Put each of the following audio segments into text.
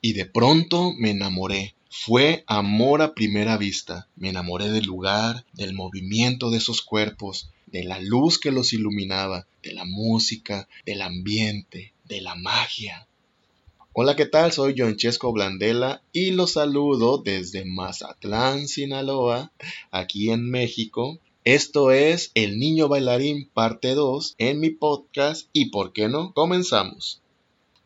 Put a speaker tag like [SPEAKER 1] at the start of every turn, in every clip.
[SPEAKER 1] y de pronto me enamoré. Fue amor a primera vista. Me enamoré del lugar, del movimiento de esos cuerpos, de la luz que los iluminaba, de la música, del ambiente, de la magia. Hola, ¿qué tal? Soy Chesco Blandela y los saludo desde Mazatlán, Sinaloa, aquí en México. Esto es El Niño Bailarín parte 2 en mi podcast y por qué no, comenzamos.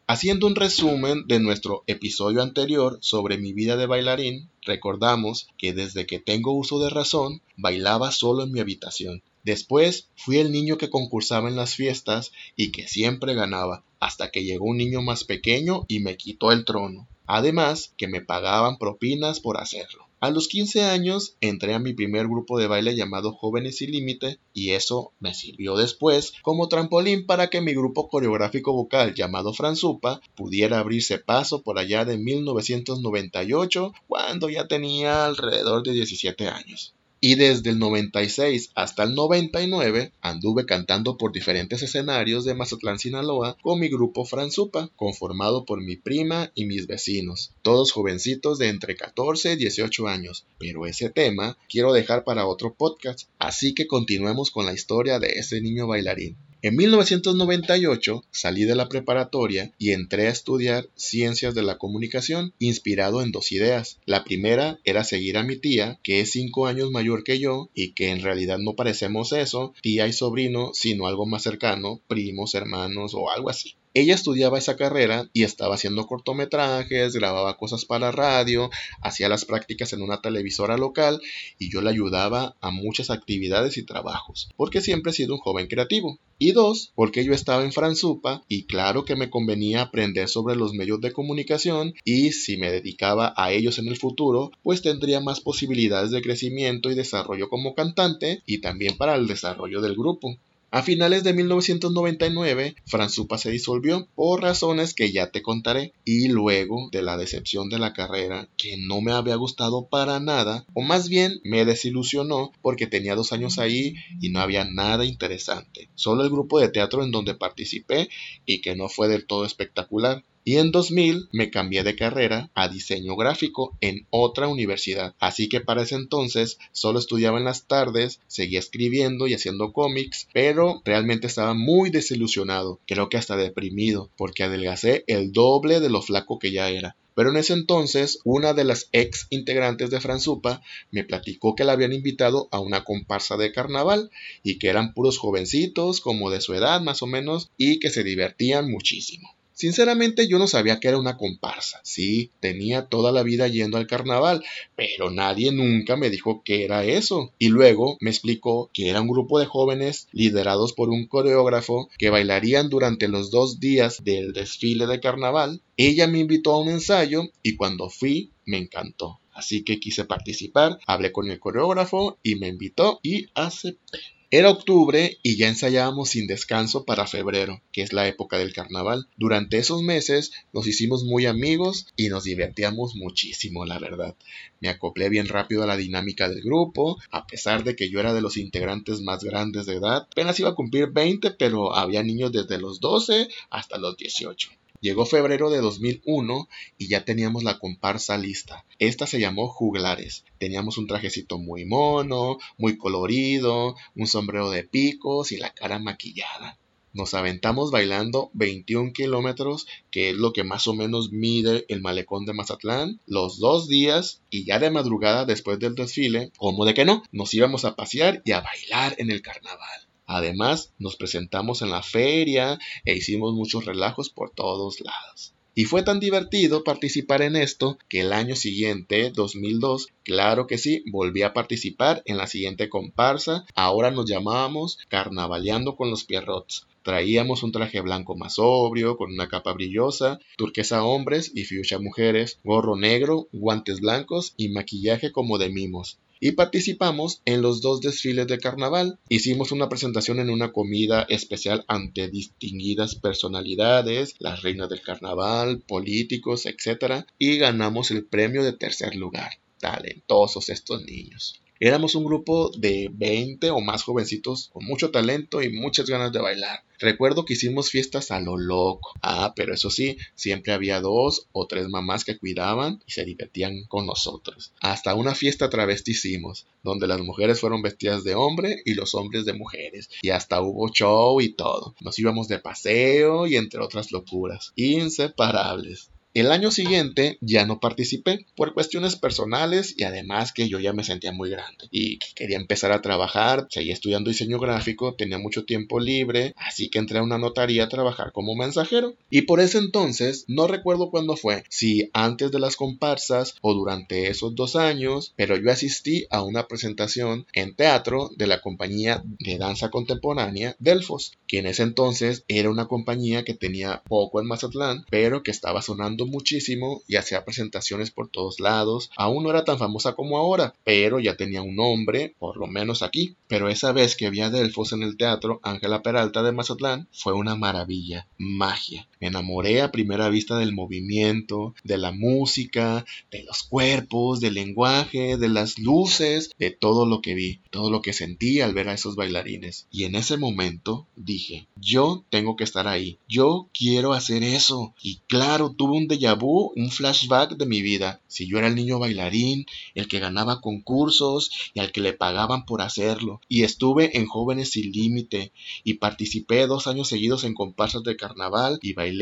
[SPEAKER 1] Haciendo un resumen de nuestro episodio anterior sobre mi vida de bailarín, recordamos que desde que tengo uso de razón, bailaba solo en mi habitación. Después fui el niño que concursaba en las fiestas y que siempre ganaba, hasta que llegó un niño más pequeño y me quitó el trono. Además, que me pagaban propinas por hacerlo. A los 15 años entré a mi primer grupo de baile llamado Jóvenes Sin Límite y eso me sirvió después como trampolín para que mi grupo coreográfico vocal llamado Franzupa pudiera abrirse paso por allá de 1998 cuando ya tenía alrededor de 17 años y desde el 96 hasta el 99 anduve cantando por diferentes escenarios de Mazatlán, Sinaloa con mi grupo Franzupa, conformado por mi prima y mis vecinos, todos jovencitos de entre 14 y 18 años, pero ese tema quiero dejar para otro podcast, así que continuemos con la historia de ese niño bailarín. En 1998 salí de la preparatoria y entré a estudiar ciencias de la comunicación inspirado en dos ideas. La primera era seguir a mi tía, que es cinco años mayor que yo y que en realidad no parecemos eso, tía y sobrino, sino algo más cercano, primos, hermanos o algo así. Ella estudiaba esa carrera y estaba haciendo cortometrajes, grababa cosas para radio, hacía las prácticas en una televisora local y yo le ayudaba a muchas actividades y trabajos, porque siempre he sido un joven creativo. Y dos, porque yo estaba en Franzupa y claro que me convenía aprender sobre los medios de comunicación y si me dedicaba a ellos en el futuro, pues tendría más posibilidades de crecimiento y desarrollo como cantante y también para el desarrollo del grupo. A finales de 1999, Franzupa se disolvió por razones que ya te contaré y luego de la decepción de la carrera que no me había gustado para nada o más bien me desilusionó porque tenía dos años ahí y no había nada interesante, solo el grupo de teatro en donde participé y que no fue del todo espectacular. Y en 2000 me cambié de carrera a diseño gráfico en otra universidad. Así que para ese entonces solo estudiaba en las tardes, seguía escribiendo y haciendo cómics, pero realmente estaba muy desilusionado, creo que hasta deprimido, porque adelgacé el doble de lo flaco que ya era. Pero en ese entonces, una de las ex integrantes de Franzupa me platicó que la habían invitado a una comparsa de carnaval y que eran puros jovencitos, como de su edad más o menos, y que se divertían muchísimo. Sinceramente yo no sabía que era una comparsa. Sí, tenía toda la vida yendo al carnaval, pero nadie nunca me dijo que era eso. Y luego me explicó que era un grupo de jóvenes liderados por un coreógrafo que bailarían durante los dos días del desfile de carnaval. Ella me invitó a un ensayo y cuando fui me encantó. Así que quise participar, hablé con el coreógrafo y me invitó y acepté. Era octubre y ya ensayábamos sin descanso para febrero, que es la época del carnaval. Durante esos meses nos hicimos muy amigos y nos divertíamos muchísimo, la verdad. Me acoplé bien rápido a la dinámica del grupo, a pesar de que yo era de los integrantes más grandes de edad. Apenas iba a cumplir 20, pero había niños desde los 12 hasta los 18. Llegó febrero de 2001 y ya teníamos la comparsa lista. Esta se llamó Juglares. Teníamos un trajecito muy mono, muy colorido, un sombrero de picos y la cara maquillada. Nos aventamos bailando 21 kilómetros, que es lo que más o menos mide el malecón de Mazatlán, los dos días y ya de madrugada después del desfile, como de que no, nos íbamos a pasear y a bailar en el carnaval. Además, nos presentamos en la feria e hicimos muchos relajos por todos lados. Y fue tan divertido participar en esto que el año siguiente, 2002, claro que sí, volví a participar en la siguiente comparsa. Ahora nos llamábamos Carnavaleando con los Pierrots. Traíamos un traje blanco más sobrio, con una capa brillosa, turquesa hombres y fuchsia mujeres, gorro negro, guantes blancos y maquillaje como de mimos y participamos en los dos desfiles de carnaval. Hicimos una presentación en una comida especial ante distinguidas personalidades, las reinas del carnaval, políticos, etc. Y ganamos el premio de tercer lugar. Talentosos estos niños. Éramos un grupo de 20 o más jovencitos con mucho talento y muchas ganas de bailar. Recuerdo que hicimos fiestas a lo loco. Ah, pero eso sí, siempre había dos o tres mamás que cuidaban y se divertían con nosotros. Hasta una fiesta travesti hicimos, donde las mujeres fueron vestidas de hombre y los hombres de mujeres. Y hasta hubo show y todo. Nos íbamos de paseo y entre otras locuras. Inseparables. El año siguiente ya no participé por cuestiones personales y además que yo ya me sentía muy grande y quería empezar a trabajar, seguía estudiando diseño gráfico, tenía mucho tiempo libre, así que entré a una notaría a trabajar como mensajero. Y por ese entonces, no recuerdo cuándo fue, si antes de las comparsas o durante esos dos años, pero yo asistí a una presentación en teatro de la compañía de danza contemporánea Delfos, que en ese entonces era una compañía que tenía poco en Mazatlán, pero que estaba sonando muchísimo y hacía presentaciones por todos lados. Aún no era tan famosa como ahora, pero ya tenía un nombre, por lo menos aquí. Pero esa vez que vi a Delfos en el teatro Ángela Peralta de Mazatlán fue una maravilla, magia. Enamoré a primera vista del movimiento, de la música, de los cuerpos, del lenguaje, de las luces, de todo lo que vi, todo lo que sentí al ver a esos bailarines. Y en ese momento dije, yo tengo que estar ahí, yo quiero hacer eso. Y claro, tuve un déjà vu, un flashback de mi vida. Si yo era el niño bailarín, el que ganaba concursos y al que le pagaban por hacerlo. Y estuve en Jóvenes Sin Límite y participé dos años seguidos en comparsas de carnaval y bailé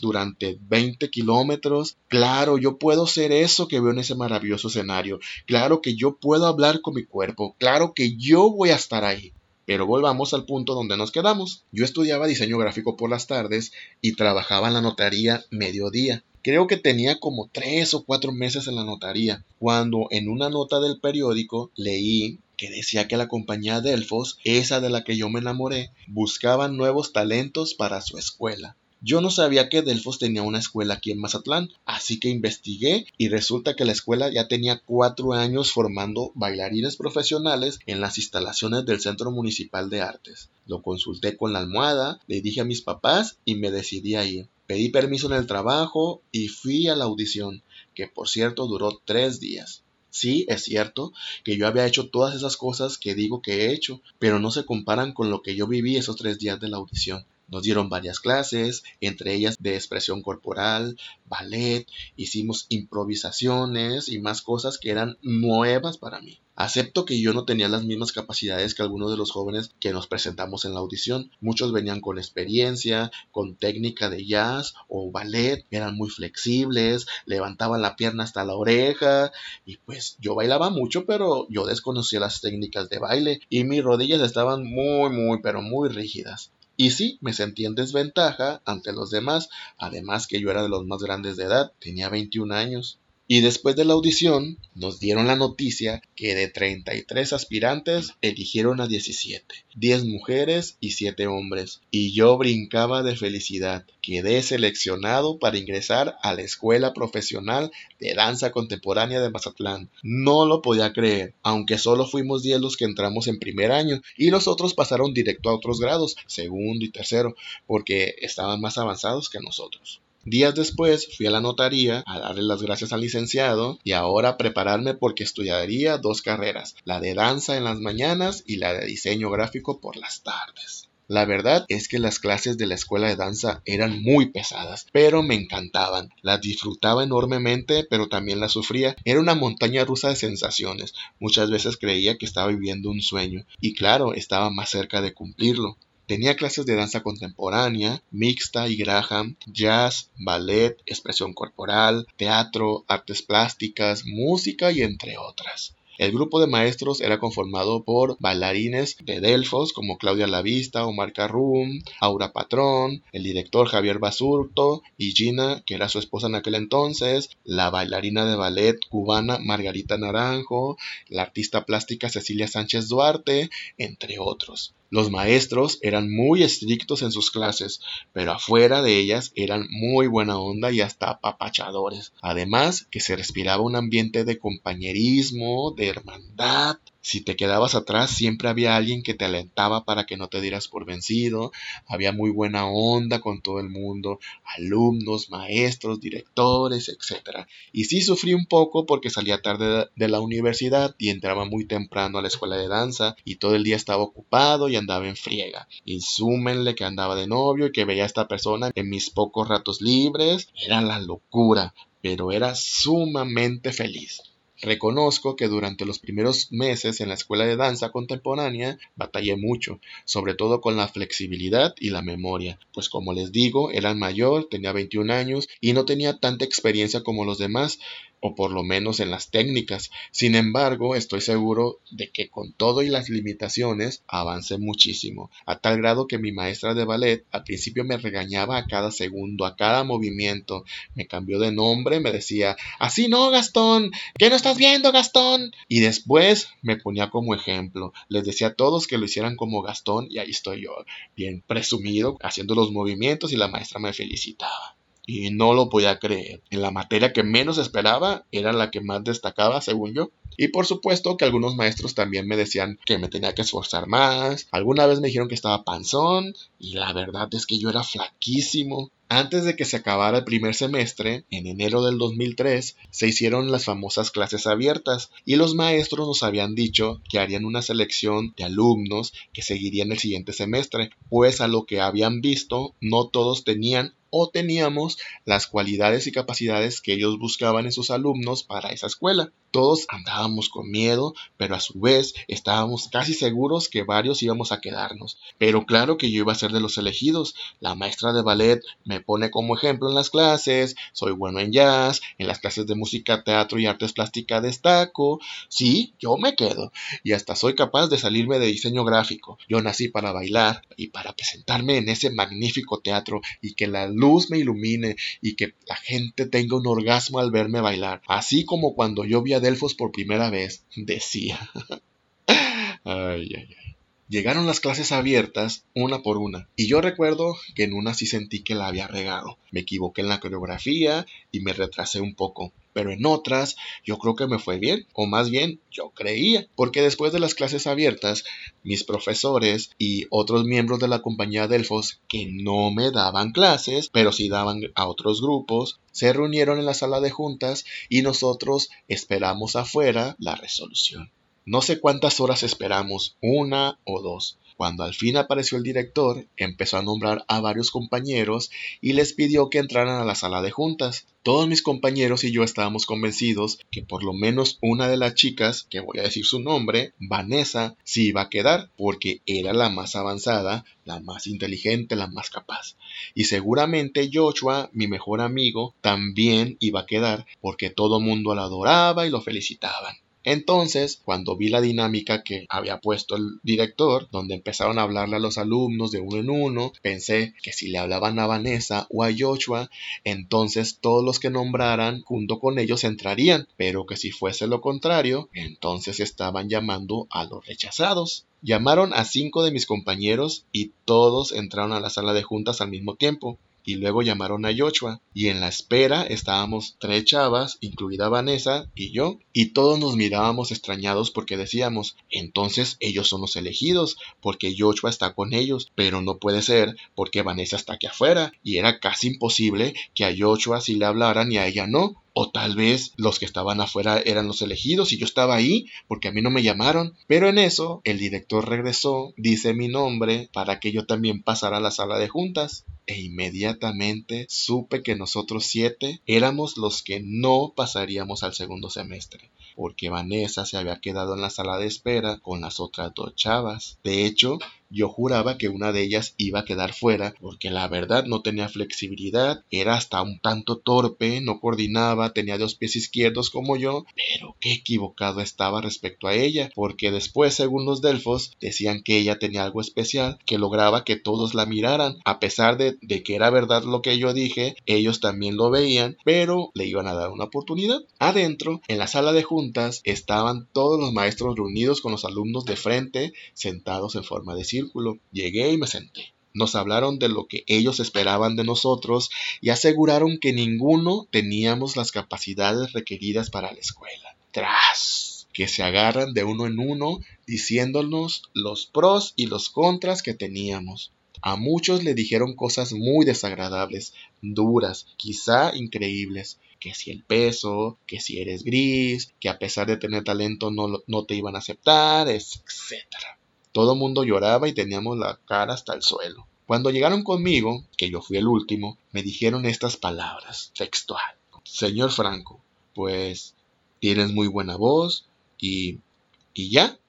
[SPEAKER 1] durante 20 kilómetros. Claro, yo puedo ser eso que veo en ese maravilloso escenario. Claro que yo puedo hablar con mi cuerpo. Claro que yo voy a estar ahí. Pero volvamos al punto donde nos quedamos. Yo estudiaba diseño gráfico por las tardes y trabajaba en la notaría mediodía. Creo que tenía como tres o cuatro meses en la notaría, cuando en una nota del periódico leí que decía que la compañía Delfos, esa de la que yo me enamoré, buscaba nuevos talentos para su escuela. Yo no sabía que Delfos tenía una escuela aquí en Mazatlán, así que investigué y resulta que la escuela ya tenía cuatro años formando bailarines profesionales en las instalaciones del Centro Municipal de Artes. Lo consulté con la almohada, le dije a mis papás y me decidí a ir. Pedí permiso en el trabajo y fui a la audición, que por cierto duró tres días. Sí, es cierto que yo había hecho todas esas cosas que digo que he hecho, pero no se comparan con lo que yo viví esos tres días de la audición. Nos dieron varias clases, entre ellas de expresión corporal, ballet, hicimos improvisaciones y más cosas que eran nuevas para mí. Acepto que yo no tenía las mismas capacidades que algunos de los jóvenes que nos presentamos en la audición. Muchos venían con experiencia, con técnica de jazz o ballet, eran muy flexibles, levantaban la pierna hasta la oreja y pues yo bailaba mucho pero yo desconocía las técnicas de baile y mis rodillas estaban muy muy pero muy rígidas. Y sí, me sentí en desventaja ante los demás, además que yo era de los más grandes de edad, tenía 21 años. Y después de la audición, nos dieron la noticia que de 33 aspirantes eligieron a 17, 10 mujeres y 7 hombres. Y yo brincaba de felicidad. Quedé seleccionado para ingresar a la Escuela Profesional de Danza Contemporánea de Mazatlán. No lo podía creer, aunque solo fuimos 10 los que entramos en primer año y los otros pasaron directo a otros grados, segundo y tercero, porque estaban más avanzados que nosotros. Días después fui a la notaría a darle las gracias al licenciado y ahora a prepararme porque estudiaría dos carreras, la de danza en las mañanas y la de diseño gráfico por las tardes. La verdad es que las clases de la escuela de danza eran muy pesadas, pero me encantaban. Las disfrutaba enormemente, pero también las sufría. Era una montaña rusa de sensaciones. Muchas veces creía que estaba viviendo un sueño, y claro, estaba más cerca de cumplirlo. Tenía clases de danza contemporánea, mixta y Graham, jazz, ballet, expresión corporal, teatro, artes plásticas, música y entre otras. El grupo de maestros era conformado por bailarines de Delfos como Claudia Lavista, Omar Carrum, Aura Patrón, el director Javier Basurto y Gina, que era su esposa en aquel entonces, la bailarina de ballet cubana Margarita Naranjo, la artista plástica Cecilia Sánchez Duarte, entre otros. Los maestros eran muy estrictos en sus clases, pero afuera de ellas eran muy buena onda y hasta apapachadores. Además, que se respiraba un ambiente de compañerismo, de hermandad. Si te quedabas atrás, siempre había alguien que te alentaba para que no te dieras por vencido. Había muy buena onda con todo el mundo, alumnos, maestros, directores, etc. Y sí sufrí un poco porque salía tarde de la universidad y entraba muy temprano a la escuela de danza y todo el día estaba ocupado y andaba en friega. Y súmenle que andaba de novio y que veía a esta persona en mis pocos ratos libres. Era la locura, pero era sumamente feliz. Reconozco que durante los primeros meses en la escuela de danza contemporánea batallé mucho, sobre todo con la flexibilidad y la memoria, pues como les digo, era mayor, tenía 21 años y no tenía tanta experiencia como los demás, o por lo menos en las técnicas. Sin embargo, estoy seguro de que con todo y las limitaciones avancé muchísimo, a tal grado que mi maestra de ballet al principio me regañaba a cada segundo, a cada movimiento, me cambió de nombre, me decía, así no, Gastón, ¿qué no estás viendo, Gastón? Y después me ponía como ejemplo, les decía a todos que lo hicieran como Gastón y ahí estoy yo, bien presumido, haciendo los movimientos y la maestra me felicitaba y no lo podía creer. En la materia que menos esperaba era la que más destacaba, según yo. Y por supuesto que algunos maestros también me decían que me tenía que esforzar más. Alguna vez me dijeron que estaba panzón y la verdad es que yo era flaquísimo. Antes de que se acabara el primer semestre, en enero del 2003, se hicieron las famosas clases abiertas y los maestros nos habían dicho que harían una selección de alumnos que seguirían el siguiente semestre, pues a lo que habían visto no todos tenían o teníamos las cualidades y capacidades que ellos buscaban en sus alumnos para esa escuela. Todos andábamos con miedo, pero a su vez estábamos casi seguros que varios íbamos a quedarnos. Pero claro que yo iba a ser de los elegidos. La maestra de ballet me pone como ejemplo en las clases, soy bueno en jazz, en las clases de música, teatro y artes plásticas destaco. Sí, yo me quedo. Y hasta soy capaz de salirme de diseño gráfico. Yo nací para bailar y para presentarme en ese magnífico teatro y que la luz me ilumine y que la gente tenga un orgasmo al verme bailar. Así como cuando yo vi a Delfos por primera vez, decía. ay, ay, ay. Llegaron las clases abiertas una por una, y yo recuerdo que en una sí sentí que la había regado. Me equivoqué en la coreografía y me retrasé un poco, pero en otras yo creo que me fue bien, o más bien yo creía, porque después de las clases abiertas, mis profesores y otros miembros de la compañía Delfos que no me daban clases, pero sí daban a otros grupos, se reunieron en la sala de juntas y nosotros esperamos afuera la resolución. No sé cuántas horas esperamos, una o dos. Cuando al fin apareció el director, empezó a nombrar a varios compañeros y les pidió que entraran a la sala de juntas. Todos mis compañeros y yo estábamos convencidos que por lo menos una de las chicas, que voy a decir su nombre, Vanessa, sí iba a quedar, porque era la más avanzada, la más inteligente, la más capaz. Y seguramente Joshua, mi mejor amigo, también iba a quedar, porque todo mundo la adoraba y lo felicitaban. Entonces, cuando vi la dinámica que había puesto el director, donde empezaron a hablarle a los alumnos de uno en uno, pensé que si le hablaban a Vanessa o a Joshua, entonces todos los que nombraran junto con ellos entrarían, pero que si fuese lo contrario, entonces estaban llamando a los rechazados. Llamaron a cinco de mis compañeros y todos entraron a la sala de juntas al mismo tiempo y luego llamaron a Joshua y en la espera estábamos tres chavas, incluida Vanessa y yo, y todos nos mirábamos extrañados porque decíamos, entonces ellos son los elegidos, porque Joshua está con ellos, pero no puede ser porque Vanessa está aquí afuera y era casi imposible que a Joshua sí le hablaran y a ella no, o tal vez los que estaban afuera eran los elegidos y yo estaba ahí porque a mí no me llamaron. Pero en eso el director regresó, dice mi nombre para que yo también pasara a la sala de juntas. E inmediatamente supe que nosotros siete éramos los que no pasaríamos al segundo semestre, porque Vanessa se había quedado en la sala de espera con las otras dos chavas. De hecho, yo juraba que una de ellas iba a quedar fuera porque la verdad no tenía flexibilidad, era hasta un tanto torpe, no coordinaba, tenía dos pies izquierdos como yo, pero qué equivocado estaba respecto a ella, porque después, según los delfos, decían que ella tenía algo especial, que lograba que todos la miraran, a pesar de, que era verdad lo que yo dije, ellos también lo veían, pero le iban a dar una oportunidad. Adentro, en la sala de juntas, estaban todos los maestros reunidos con los alumnos de frente, sentados en forma de círculo llegué y me senté. Nos hablaron de lo que ellos esperaban de nosotros y aseguraron que ninguno teníamos las capacidades requeridas para la escuela. Tras. que se agarran de uno en uno diciéndonos los pros y los contras que teníamos. A muchos le dijeron cosas muy desagradables, duras, quizá increíbles, que si el peso, que si eres gris, que a pesar de tener talento no, no te iban a aceptar, etc. Todo mundo lloraba y teníamos la cara hasta el suelo. Cuando llegaron conmigo, que yo fui el último, me dijeron estas palabras, textual. Señor Franco, pues tienes muy buena voz y, y ya,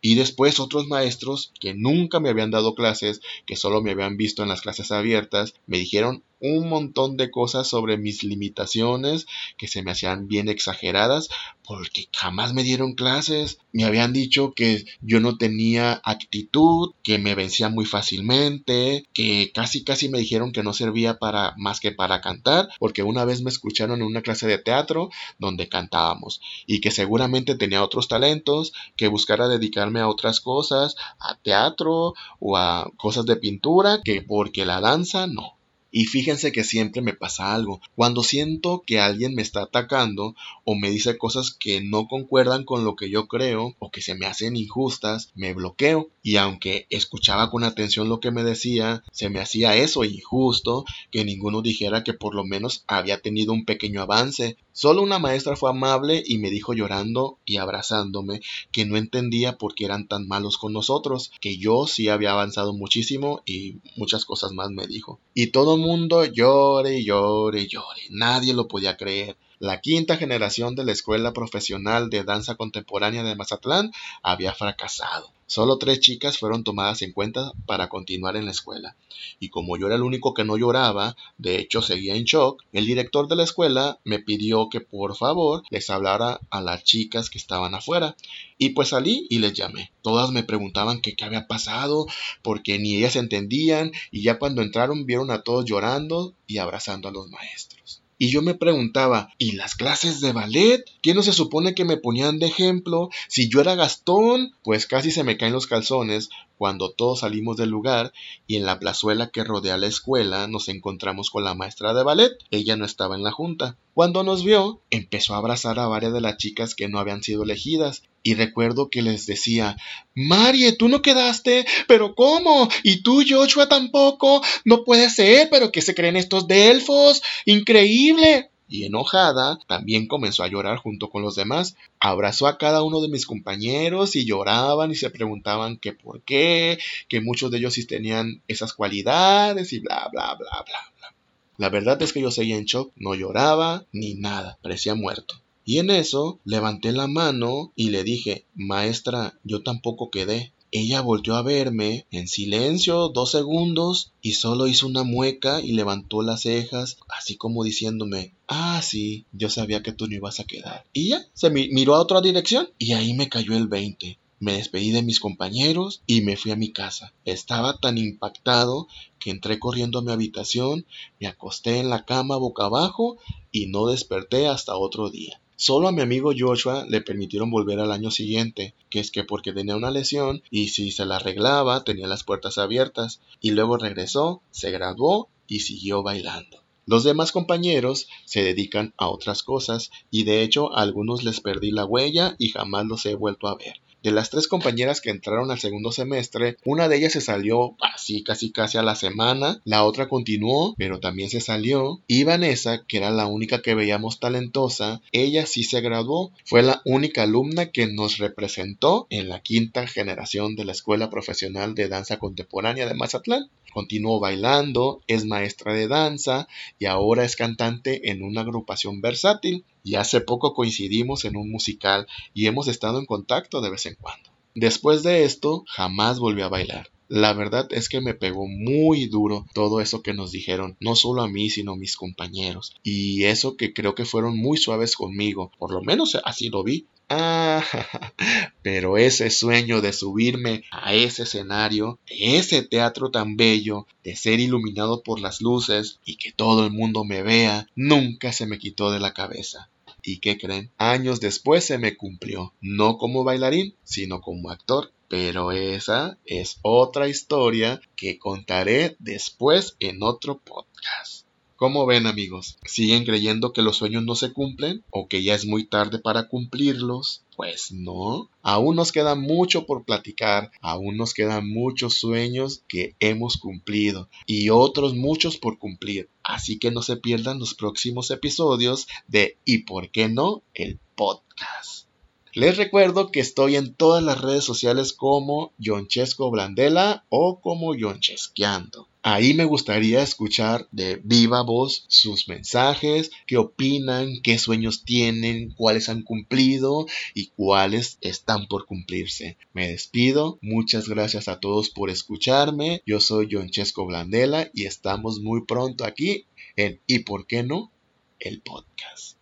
[SPEAKER 1] y después otros maestros que nunca me habían dado clases, que solo me habían visto en las clases abiertas, me dijeron un montón de cosas sobre mis limitaciones que se me hacían bien exageradas porque jamás me dieron clases. Me habían dicho que yo no tenía actitud, que me vencía muy fácilmente, que casi casi me dijeron que no servía para más que para cantar, porque una vez me escucharon en una clase de teatro donde cantábamos y que seguramente tenía otros talentos, que buscara dedicarme a otras cosas, a teatro o a cosas de pintura, que porque la danza no. Y fíjense que siempre me pasa algo. Cuando siento que alguien me está atacando o me dice cosas que no concuerdan con lo que yo creo o que se me hacen injustas, me bloqueo. Y aunque escuchaba con atención lo que me decía, se me hacía eso injusto, que ninguno dijera que por lo menos había tenido un pequeño avance. Solo una maestra fue amable y me dijo llorando y abrazándome que no entendía por qué eran tan malos con nosotros, que yo sí había avanzado muchísimo y muchas cosas más me dijo. Y todo mundo llore llore llore. Nadie lo podía creer. La quinta generación de la Escuela Profesional de Danza Contemporánea de Mazatlán había fracasado. Solo tres chicas fueron tomadas en cuenta para continuar en la escuela. Y como yo era el único que no lloraba, de hecho seguía en shock, el director de la escuela me pidió que por favor les hablara a las chicas que estaban afuera. Y pues salí y les llamé. Todas me preguntaban qué había pasado, porque ni ellas entendían, y ya cuando entraron vieron a todos llorando y abrazando a los maestros. Y yo me preguntaba, ¿y las clases de ballet? ¿Quién no se supone que me ponían de ejemplo? Si yo era Gastón, pues casi se me caen los calzones cuando todos salimos del lugar y en la plazuela que rodea la escuela nos encontramos con la maestra de ballet. Ella no estaba en la junta. Cuando nos vio, empezó a abrazar a varias de las chicas que no habían sido elegidas. Y recuerdo que les decía, Marie, tú no quedaste, pero ¿cómo? ¿Y tú, Joshua, tampoco? No puede ser, pero ¿qué se creen estos delfos? Increíble y enojada, también comenzó a llorar junto con los demás. Abrazó a cada uno de mis compañeros y lloraban y se preguntaban que por qué, que muchos de ellos sí tenían esas cualidades y bla, bla, bla, bla, bla. La verdad es que yo seguía en shock, no lloraba ni nada, parecía muerto. Y en eso levanté la mano y le dije, maestra, yo tampoco quedé. Ella volvió a verme en silencio dos segundos y solo hizo una mueca y levantó las cejas, así como diciéndome, ah, sí, yo sabía que tú no ibas a quedar. Y ya, se miró a otra dirección y ahí me cayó el 20. Me despedí de mis compañeros y me fui a mi casa. Estaba tan impactado que entré corriendo a mi habitación, me acosté en la cama boca abajo y no desperté hasta otro día. Solo a mi amigo Joshua le permitieron volver al año siguiente, que es que porque tenía una lesión y si se la arreglaba tenía las puertas abiertas, y luego regresó, se graduó y siguió bailando. Los demás compañeros se dedican a otras cosas y de hecho a algunos les perdí la huella y jamás los he vuelto a ver. De las tres compañeras que entraron al segundo semestre, una de ellas se salió así casi casi a la semana, la otra continuó, pero también se salió, y Vanessa, que era la única que veíamos talentosa, ella sí se graduó, fue la única alumna que nos representó en la quinta generación de la Escuela Profesional de Danza Contemporánea de Mazatlán. Continuó bailando, es maestra de danza y ahora es cantante en una agrupación versátil. Y hace poco coincidimos en un musical y hemos estado en contacto de vez en cuando. Después de esto, jamás volví a bailar. La verdad es que me pegó muy duro todo eso que nos dijeron, no solo a mí, sino a mis compañeros. Y eso que creo que fueron muy suaves conmigo, por lo menos así lo vi. Pero ese sueño de subirme a ese escenario, ese teatro tan bello, de ser iluminado por las luces y que todo el mundo me vea, nunca se me quitó de la cabeza. ¿Y qué creen? Años después se me cumplió, no como bailarín, sino como actor. Pero esa es otra historia que contaré después en otro podcast. ¿Cómo ven amigos? ¿Siguen creyendo que los sueños no se cumplen o que ya es muy tarde para cumplirlos? Pues no, aún nos queda mucho por platicar, aún nos quedan muchos sueños que hemos cumplido y otros muchos por cumplir. Así que no se pierdan los próximos episodios de ¿Y por qué no? el podcast. Les recuerdo que estoy en todas las redes sociales como Chesco Blandela o como Chesqueando. Ahí me gustaría escuchar de viva voz sus mensajes, qué opinan, qué sueños tienen, cuáles han cumplido y cuáles están por cumplirse. Me despido, muchas gracias a todos por escucharme. Yo soy Chesco Blandela y estamos muy pronto aquí en ¿Y por qué no? el podcast.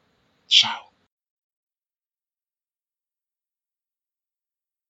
[SPEAKER 1] Chao.